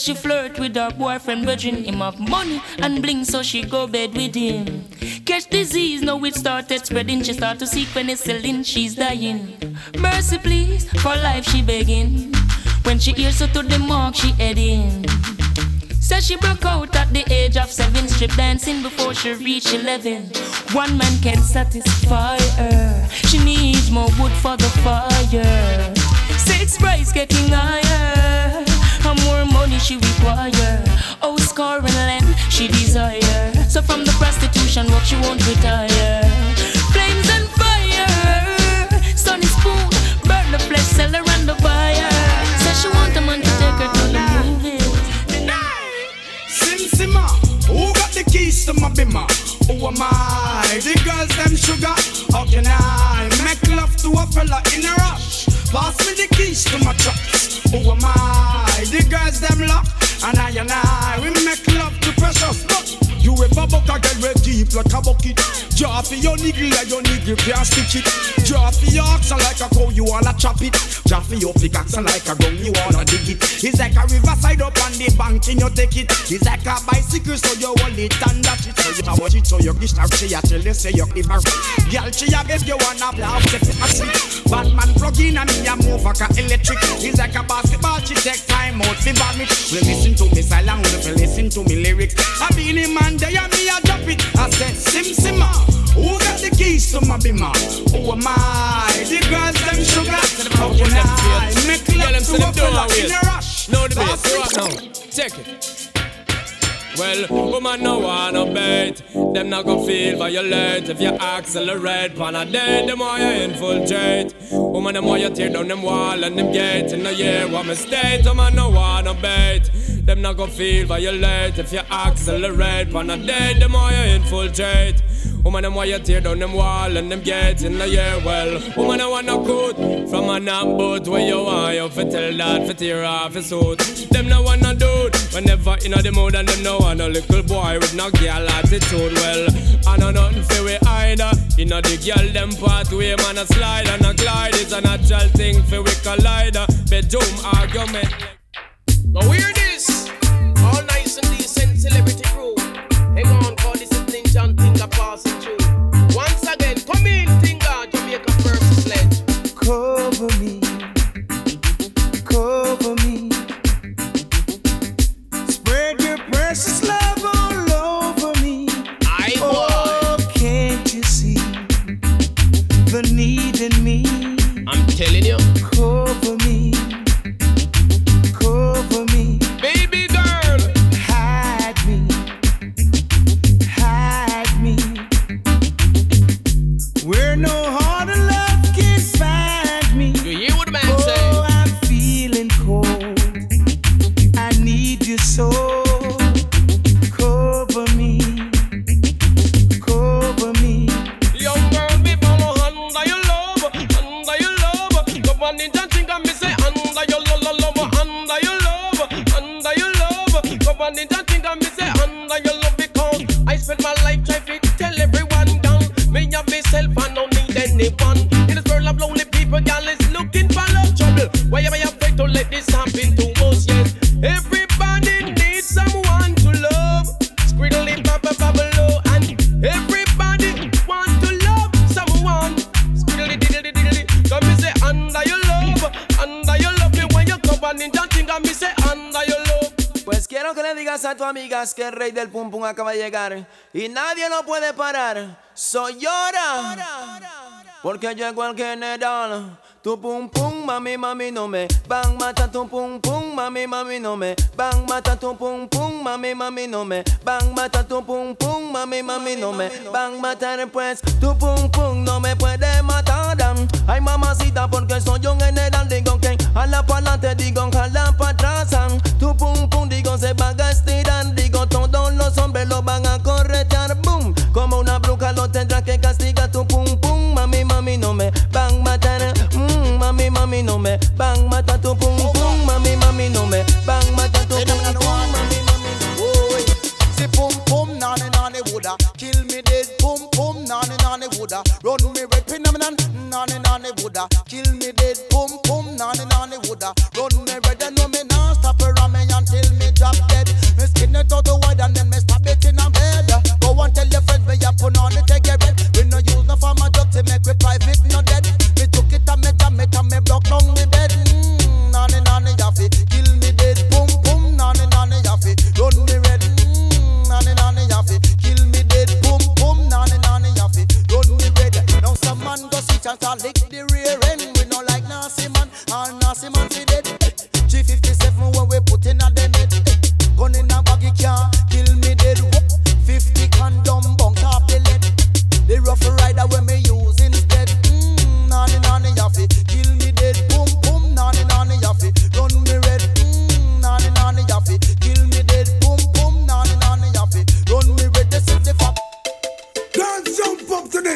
She flirt with her boyfriend, virgin him of money and bling, so she go bed with him. Catch disease, now it started spreading. She start to seek penicillin, she's dying. Mercy, please, for life she begging. When she hears her to the mark, she heading. Says she broke out at the age of seven, strip dancing before she reached eleven. One man can satisfy her. She needs more wood for the fire. Six price getting higher. And more money she require. Oh, score and land she desire. So from the prostitution work she won't retire. Flames and fire. Sunny spoon, burn the flesh, sell her and the buyer. Says she want a man to take her to the movies. Sim Simma, who got the keys to my bimmer? Who am I? The girls them sugar. How can I make love to a fella in a rush? Pass me the keys to my truck. Who am I? The girls them lock. And I and I, we make love to precious. Look, you ever buck a girl with deep like a bucket? Draw for your niggle like your niggle can't stitch it. Draw for your oxen like a cow, you wanna chop it. Draw for your pickaxe like a gun, you wanna dig it. It's like a riverside up on the bank, and you take it. It's like a bicycle, so you hold it and dash it. So you have watch it, so you gish out, she a tell you say you give her. Girl, she a beg you wanna blow, set it a trick. Batman plug in and me a move like a electric. It's like a basketball, she take time out, fi vomit. We listen to me silent, we listen to me lyrics. I be the man there, and me a drop it. I said, Sim Simma, who got the keys to my bimmer? Who am I? The girls them sugar. How can I make love to a fella in a rush? No debate. Pass me Right now. Check it. Well, woman no wanna bait Them not gon' feel violate If you accelerate Pan a day, them why you infiltrate Woman, them why you tear down them wall and them gate In a year, what me state Woman no wanna bait Them not gon' feel violate If you accelerate Pan a day, them why you infiltrate Woman, them why you tear down them wall and them gate in the year well. Woman, I want no good from a knock boat where you want you fi tell that fi tear off his suit. Them no want no dude whenever in the mood and them no want no little boy with no girl attitude. Well, I a nothing fi we hide. Uh, Inna the girl them pathway, man a slide and a glide. It's a natural thing fi we collide. Uh. Bedroom argument. Now hear this. All nice and decent celebrity crew. Come in, Tinga, Jamaica first sledge. Cover me, cover me. Spread your precious love all over me. Oh, can't you see the need in me? I'm telling you. Porque llegó el general. Tu pum pum, mami, mami, no me van mata tu pum pum, mami, mami, no me van mata tu pum pum, mami, mami, no me van mata tu pum pum, mami, mami, no me van matar pues tu pum pum no me puede matar. Ay mamacita porque soy un general digo que a la pa'lante digo jala pa' atrás.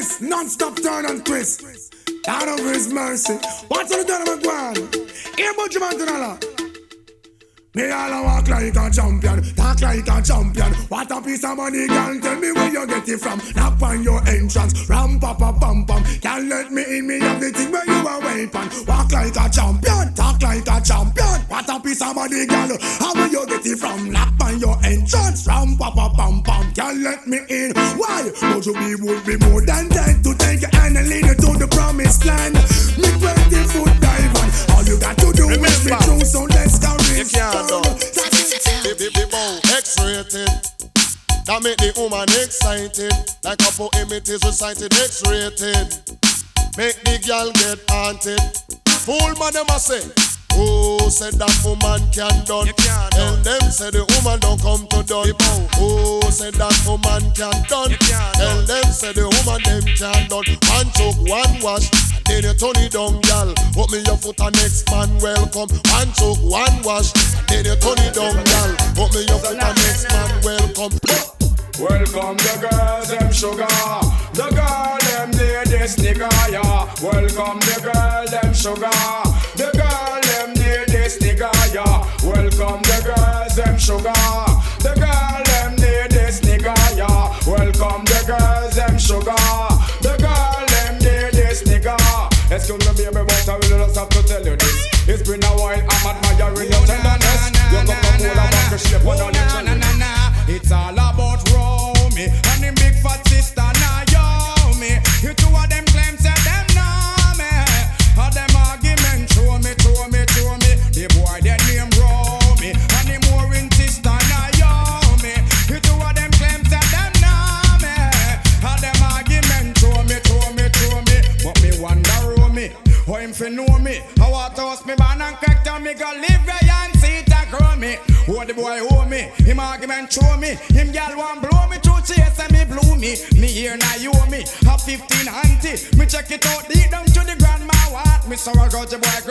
This non-stop turn and twist. Out of his mercy. What's on the done McGuan? Here, Butch Mantanala. Me all a walk like a champion, talk like a champion. What a piece of money, girl. Tell me where you get it from. Knock on your entrance, ram pa pa pam pam. Can't let me in, me have the thing where you a weapon. Walk like a champion, talk like a champion. What a piece of money, girl. How will you get it from? Knock on your entrance, ram pa pa pam pam. Can't let me in. Why? But you be would be more than dead to take your hand and lead you to the promised land. Me 20 foot you got to do is be true, so let's go. You can't X-rated. That make the woman excited. Like a poem it is recited, X-rated. Make the girl get haunted. Fool man them a say. Oh, said that woman can't done. Tell them say the woman don't come to done. Oh, said that woman can't done. Tell them say the woman them can done. One choke, one wash, and then you turn it down, gal. Put me your foot and next man welcome. One choke, one wash, and then you turn it down, gal. Put me your foot and next man welcome. Welcome the girls, them sugar. The girl, them near this nigga, yeah. Welcome the girl, them sugar. sugar. The girl them need this nigga, yeah. Welcome the girls them sugar. The girl them need this nigga. Excuse me, baby, but I will just have to tell you this. It's been a while, I'm admiring your tenderness. You're gonna pull out of the shape, but out your boy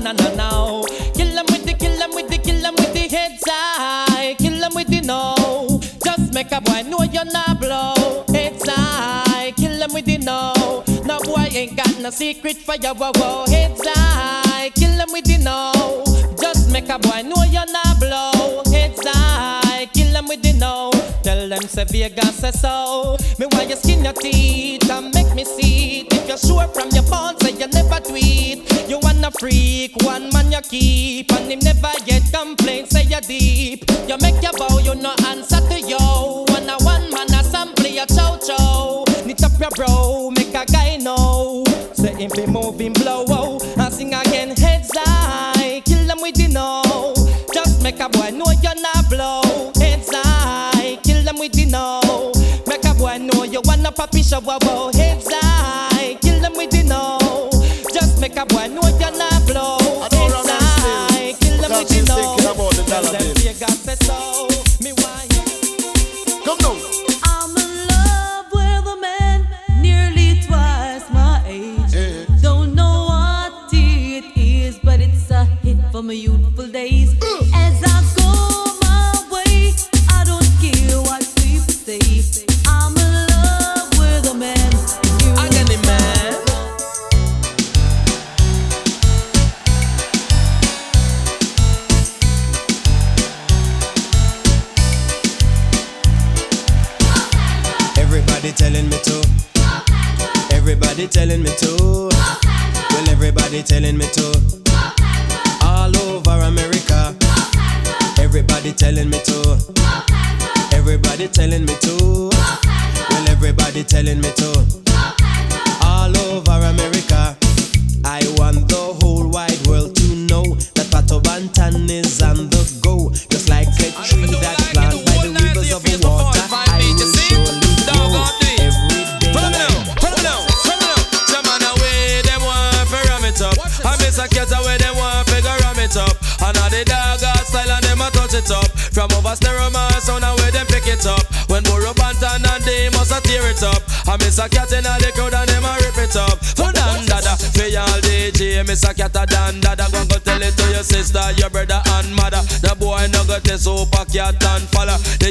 na na now. Kill them with the, kill them with the, kill them with the head side Kill them with the no. Just make a boy know you're not blow. Heads high. Kill them with the no. No boy ain't got no secret for ya, wow wow. High. Kill them with the no. Just make a boy know you're not blow. Heads high. Kill them with the no. Tell them say Vegas say so. Me why you skin your teeth and make me see it. If you're sure from your bones, say you never tweet freak, one man you keep, and him never yet complain, say you deep. You make your bow, you no answer to yo. One a one man assembly, a chow chow. Knit up your bro, make a guy know. Say him be moving blow, oh, and sing again heads high, kill them with the know. Just make a boy know you're not blow, heads high, kill them with the know. Make a boy know you wanna poppy shower, wow.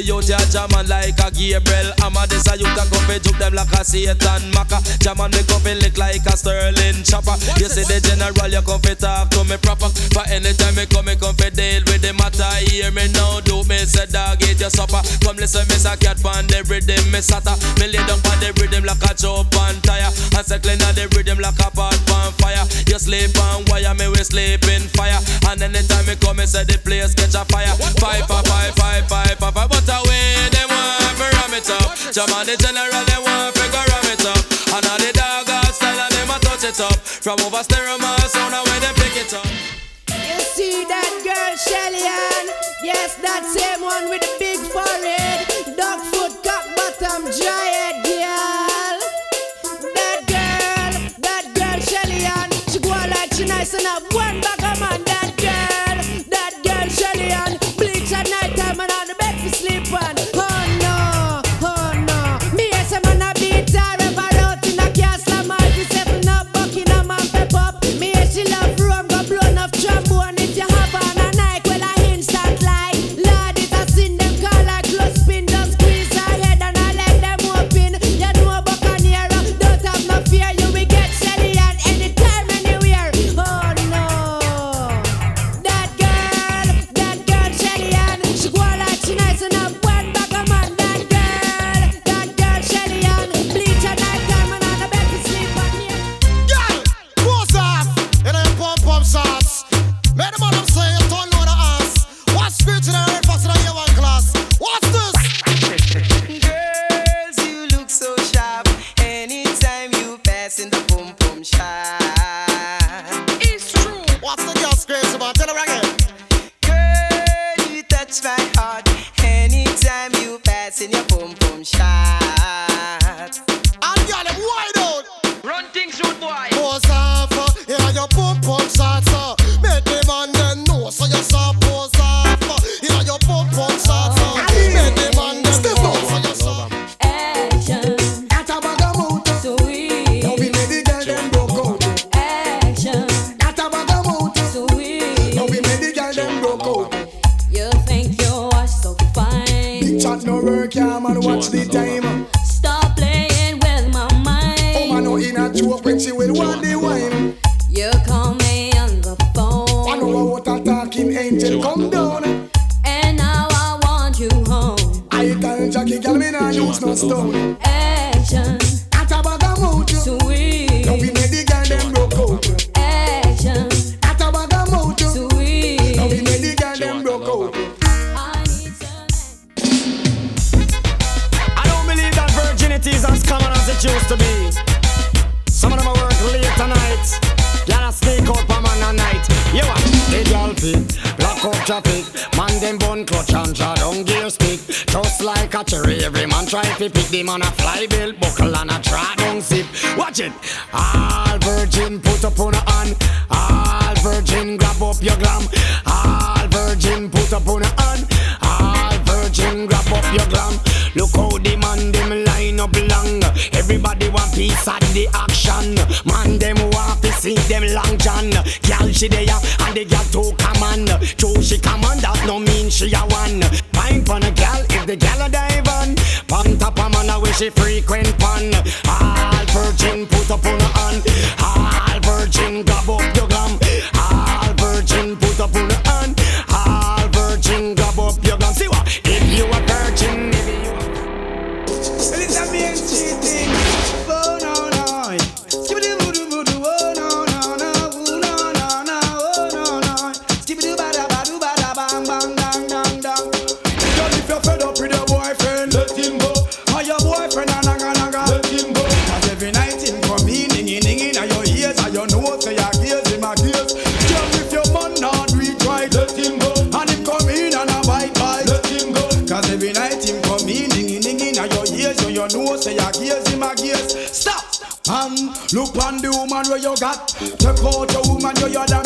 The youth ya jamming like a Gabriel Hammer This a youth a come fi juke them like a Satan Maca. Jamming me come fi lick like a Sterling chopper. You see the general you come fi talk to me proper. For anytime me come me come fi deal with the matter. Hear me now do me say dog eat your supper. Come listen me say cat pan the rhythm me satta Me lay down pan the rhythm like a chop and tire. And say clean the rhythm like a pot pan fire. You sleep on wire me we sleep in fire. And anytime me come me say the place catch a fire. Five, five, five, five, five. The general, they want to ram it up. And all the dog style, and touch it up. From over sound, they pick it up. You see that girl, Shelly Ann? Yes, that same one with the big forehead. Dog foot, cock bottom, giant girl. That girl, that girl, Shelly Ann. She go like she nice enough. One back. in the boom boom shot. fi pick them on a fly belt buckle and a try down zip. Watch it. All virgin put up on a hand. All virgin grab up your glam. All virgin put up on a hand. All virgin grab up your glam. Look how the man them line up long. Everybody want piece of the action. Man them want to see them long john. Girl she there and the girl too common. True she command that no mean she a one. Fine for a girl if the girl a she frequent pan. All virgin put up on her hand. All virgin gobble. You got. Take out your woman, you you're the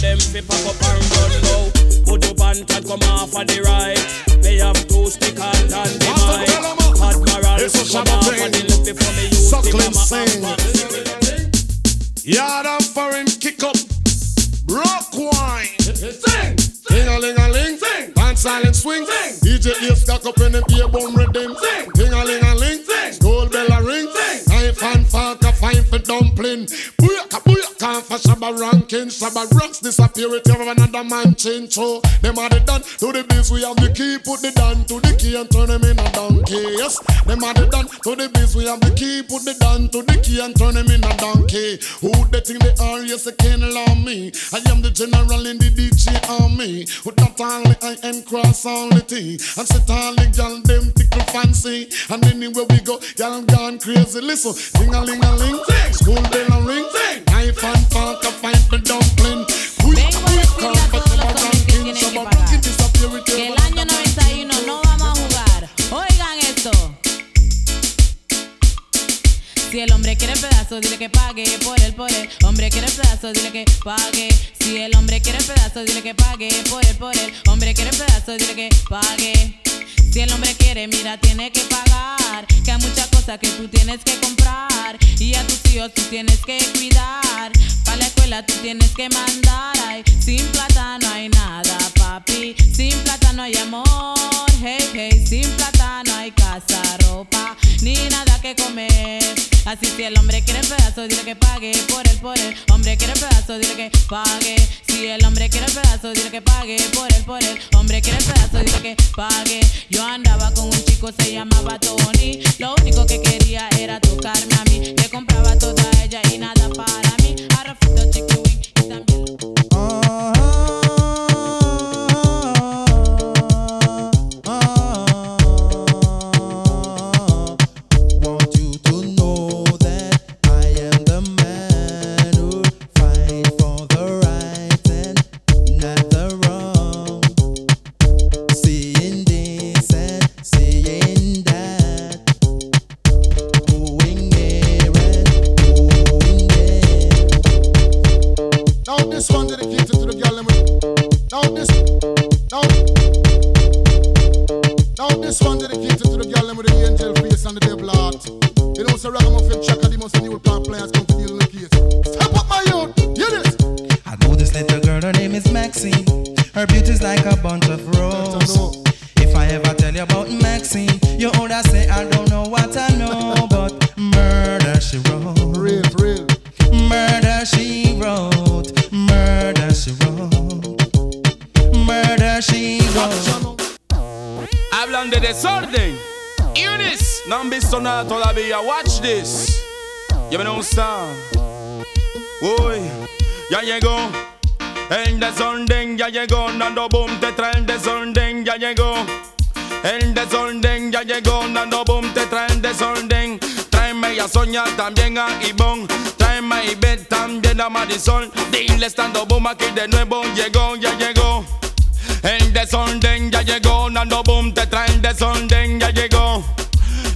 them fi pack up and run now. Put up and tad come off of the right. Me have two stick and and the mic. Admiral It's a come off of Shabbat the left before me use the Suckling mama sing. Yard and foreign kick up. Broke wine. Sing. Ding a ling a ling. Sing. Dance silent swing. Sing. DJ ear stuck up in the ear bone rhythm. Sing. Ding a ling a ling. Sing. Skull bell a ring. Sing. Knife and fork a fine for dumpling. Booyaka booyaka for Shabba ranking. Shabba rocks disappear with you another man change. So them are the done to the biz. We have the key. Put the down to the key and turn them in a donkey. Yes. Them are the done to the biz. We have the key. Put the down to the key and turn them in a donkey. Who they think they are? Yes, they can't allow me. I am the general in the DJ army. With that only I am cross only T. And sit all the gal them tickle fancy. And anywhere we go, gal gone crazy. Listen, ding a ling a ling, school bell a ring, knife and fork a fight dumpling. Quick, quick, come for some ranking, some ranking disappear with Que you. el año 91 no vamos a jugar. Oigan esto. Si el hombre quiere pedazo, dile que pague por él, por él. Hombre quiere pedazo, dile que pague. Si el hombre quiere pedazo, dile que pague por él, por él. Hombre quiere pedazo, dile que pague. Si el hombre quiere, mira, tiene que pagar. Que hay muchas cosas que tú tienes que comprar. Y a tus hijos tú tienes que cuidar. Para la escuela tú tienes que mandar. Así si el hombre quiere pedazo, dile que pague por él, por él. Hombre quiere pedazo, dile que pague. Si el hombre quiere pedazo, dile que pague por él, por él. Hombre quiere pedazo, dile que pague. Yo andaba con un chico, se llamaba Tony. Lo único que quería era tocarme a mí. Le compraba toda ella y nada para mí. Ahora chicken y también. Want them with the angel face and the devil heart. You know, so ragamuffin chaka, the most new plant players come to deal with the case. Step up, my youth. Hear this. I know this little girl, her name is Maxine. Her beauty's like a bunch of roses. If I ever tell you about Maxine, you older say I don't know what I know, but murder she wrote. Real, real. Murder she wrote. Murder she wrote. Murder she wrote. Hablan de desorden. This. No han visto nada todavía. Watch this. You me know understand? Uy, ya llegó. El desorden ya llegó, Nando Boom te trae el desorden, ya llegó. El desorden ya llegó, Nando Boom te trae el desorden. Tráeme a Soña, también a Ivonne. Tráeme a Ivette, también a Marisol. Dile estando boom aquí de nuevo, llegó, ya llegó. El desorden ya llegó, Nando Boom te trae el desorden, ya llegó.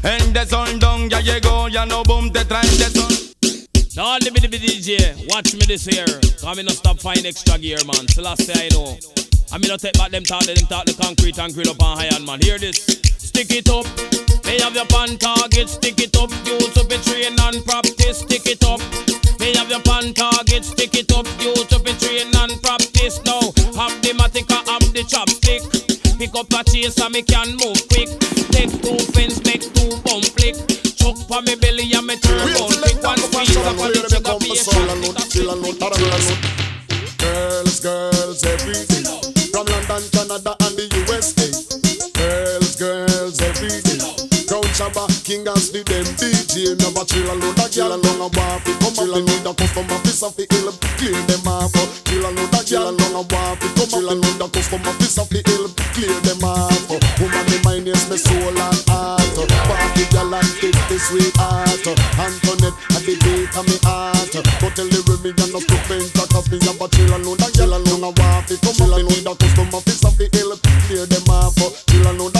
El desorden ya llegó, ya no boom te trae el desorden. Now the DJ, watch me this here. Come in no stop find extra gear, man. Till I say I know. I mean, no take back them talk, them talk the concrete and grill up on high man. Hear this. Stick it up. May have your pan target, stick it up. Use up it train and practice, stick it up. May have your pan target, stick it up. Use up it train and practice now. Have the matica, have the chopstick. Pick up a chase and me can move quick. Take two fence, for me belly and me turn round. Pick one squeeze up on the trigger Girls, girls, everything. From London, Canada, and the USA. Girls, girls, everything. Crown Shabba, King as the them DJ. Never chill alone, a girl along a waffy. Come chill along, the customer piece of the hill. Clear them off. Chill alone, a girl along a waffy. Come chill along, the customer piece of the hill. Clear them off. Woman, me mind is my soul and sweetheart. Antoinette, at the beat of me heart. Go tell the Remy and no stupid cause me have a chill alone. A girl alone a waffy. Come chill alone, the customer piece of the hill. Clear them off. Chill alone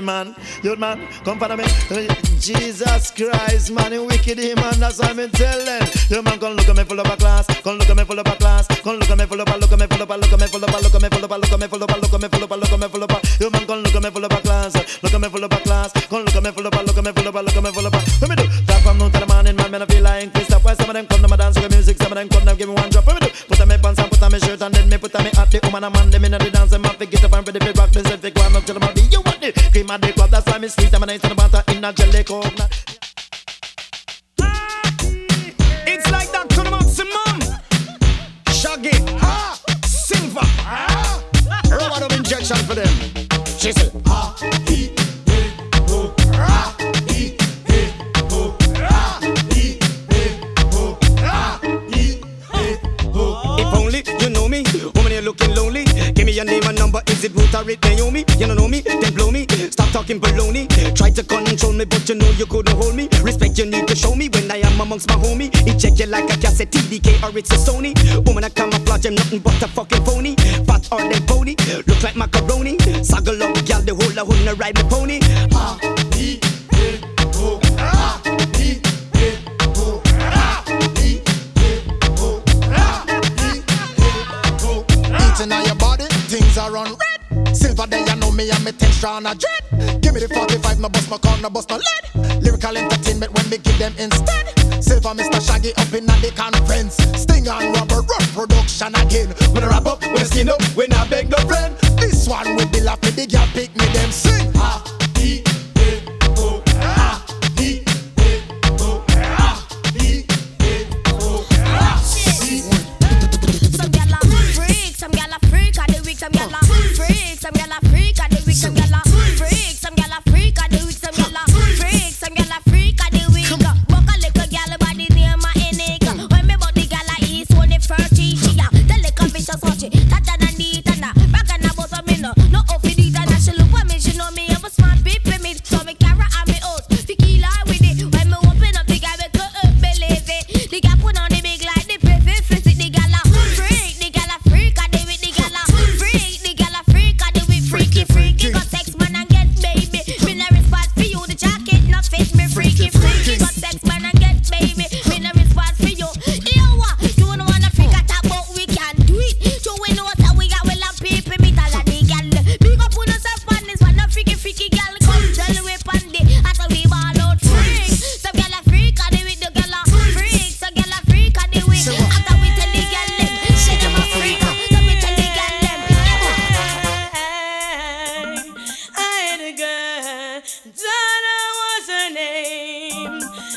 man. You man, come follow me. Jesus Christ, man, you wicked him, man. That's what me tell them. You man, come look at me full of a class. Come look at me full of a class. Come look at me full of a, look at me full of a, look at me full of a, look at me full of a, look at me full of a, look at me full of a, look at me full of a. You man, come look at me full of a class. Look at me full of a class. Come look at me full of a, look at me full of a, look at me full of a. Let me do. That from noon to the morning, man, man, I feel like Christoph. Why some of them come to my dance with music, some of them come to give me one drop. Let me do. Put on me pants and put on me shirt and then me put on me hat. The woman and man, them inna the dance, them have to get up and ready for rock. They say, "Take one up till the body." You want the cream of the club? That's why me sweet. I'm a nice butter in a jelly coconut. It's like that to the maximum. Shaggy, ah, silver, ah, rubber dub injection for them. She Is it root or it Naomi? You don't know me, then blow me. Stop talking baloney. Try to control me, but you know you couldn't hold me. Respect you need to show me when I am amongst my homie. It check you like a cassette TDK or it's a Sony. Woman, I camouflage, I'm nothing but a fucking phony. Fat or them pony, look like macaroni. Saggle up, gal, the whole of hood ride my pony. Ah, E, E, O, ah, things are on day, you know me, I'm a texture on a dread. Give me the 45, no bust my corner, bust no lead. Lyrical entertainment when we give them instead. Silver, Mr. Shaggy up in the conference. Sting and rubber, rough production again. When I wrap up, when I skin up, when I beg no friend. This one will be laugh me, the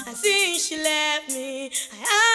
I see she left me. I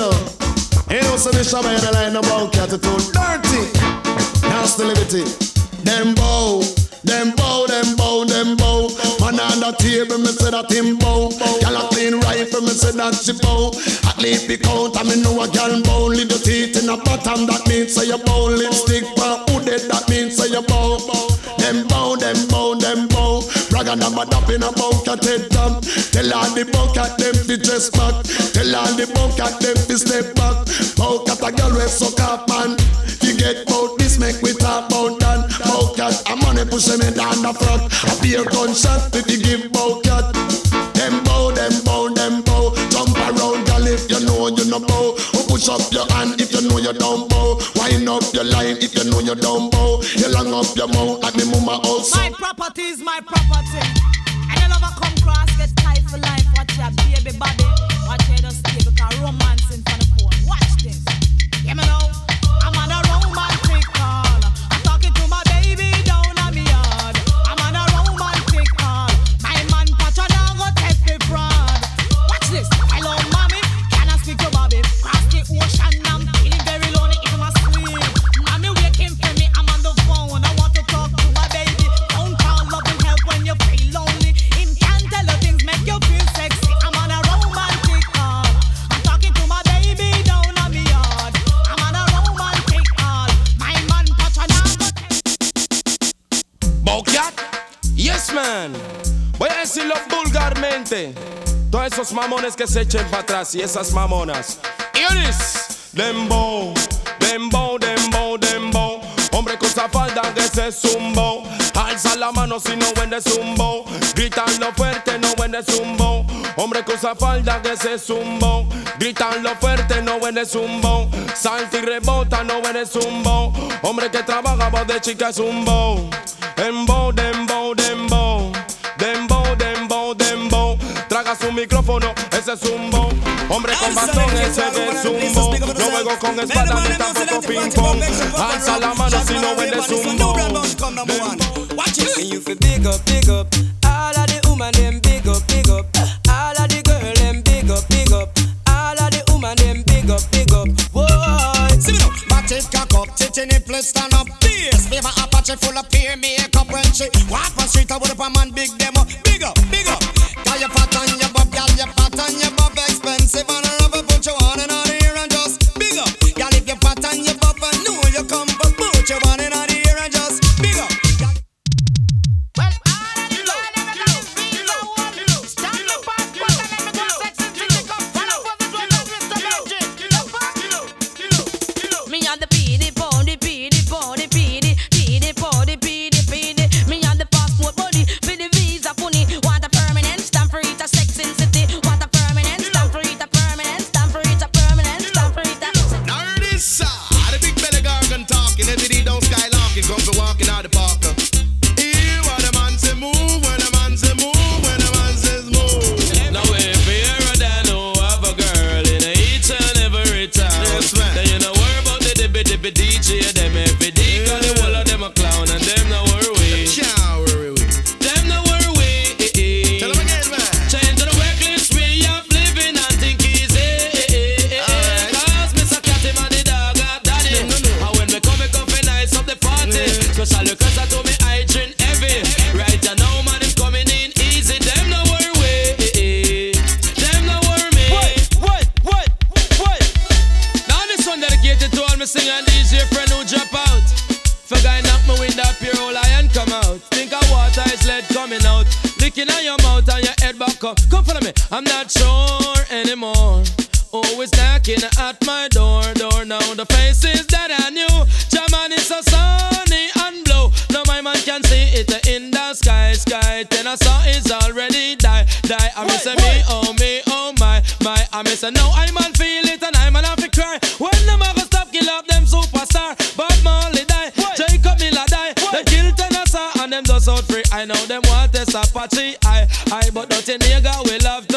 with you? No so me shabba in the line about too dirty. Nasty liberty. Them bow, them bow, them bow, them bow. Man on the table, me say that him bow. Gyal a clean rifle, me say that she bow. At least the count, I me know a gyal bow. Leave your teeth in the bottom, that means say you bow. Lipstick for hooded, that means say you bow. Bow, them bow, them bow. And I'm a dap in a head top. Tell all the bucket them to dress back. Tell all the bucket them to step back. Bucket a girl with suck up man. You get bout this, make we talk about that. Bucket a money push me down the front. A beer gunshot if you give bucket. Them bow, them bow, them bow. Jump around, girl, if you know you no bow. Push up your hand you bow. Wind up your line if you know you bow. You long up your mouth at me mama house. My property is my property. And you never come cross, get tight for life. Watch your baby body. Watch your just stay because romance in front of phone. Watch this. Yeah, me know. I'm on a romantic call. Voy a decirlo vulgarmente. Todos esos mamones que se echen para atrás y esas mamonas. Iris, dembow, dembow, dembow, dembow. Hombre con esa falda que se zumbó. Alza la mano si no vendes zumbo. Gritando fuerte, no vendes zumbo. Hombre con esa falda que se zumbó. Gritando fuerte, no vendes zumbo. Salta y rebota, no vendes zumbo. Hombre que trabaja, voz de chica es zumbo. Dembow, dembow, dembow. micrófono, ese zumbo. Hombre con bastón, ese es zumbo. No juego con espada ni tampoco ping pong. Alza la mano si no huele zumbo. Watch it. And you feel big up, big up. All of the woman them big up, big up. All of the girl them big up, big up. All of the woman them big up, big up. Whoa. See me now. Back it, cock up, titting it, please stand up. Yes, we Beers, favor Apache full of peer makeup when she walk on street. I would up a man big them I know them want a Apache. I, I, but not you nigga will love.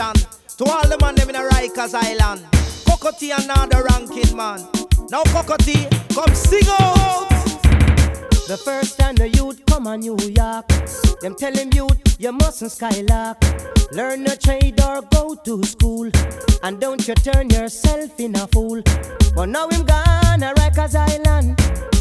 nation. To all the man them in a Rikers Island. Cocoa Tea another ranking man. Now Cocoa Tea, come sing out. The first time the youth come on New York, them telling youth you mustn't skylark. Learn a trade or go to school, and don't you turn yourself in a fool. But now him gone a Rikers Island,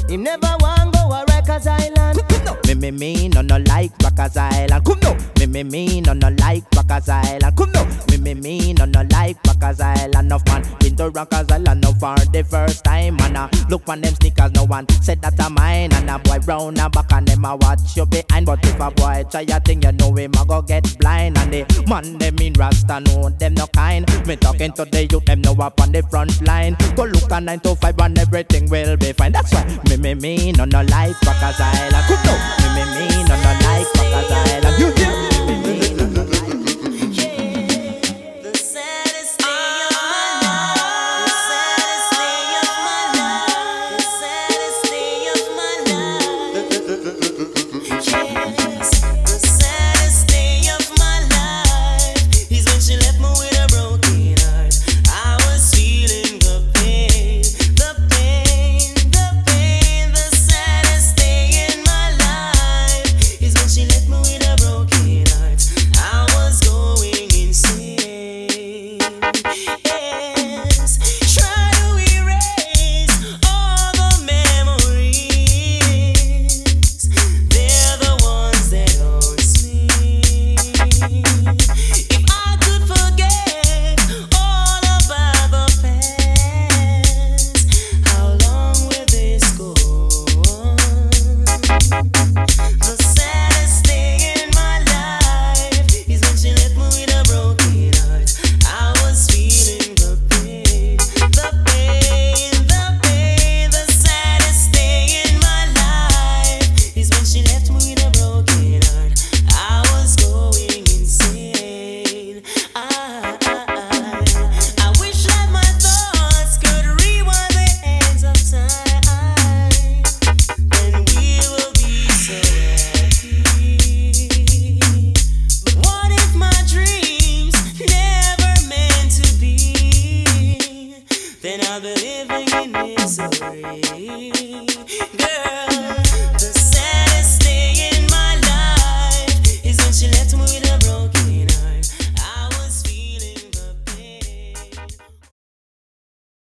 him never want go around. Rikers Island. Come no, me me me no no like Rikers Island. Come no, me me me no no like Rikers Island. Come no, me mean on no like Rikers Island of man. Been to Rikers Island now for the first time. And I ah, look on them sneakers, no one said that a mine. And a boy round and back and them a watch you behind. But if a boy try a thing, you know him a go get blind. And the man them in Rasta know them no kind. Me talking to the youth, them know up on the front line. Go look at 9 to 5 and everything will be fine. That's why me me mean on no like Rikers Island. Good no, me me mean on no like Rikers Island. You hear?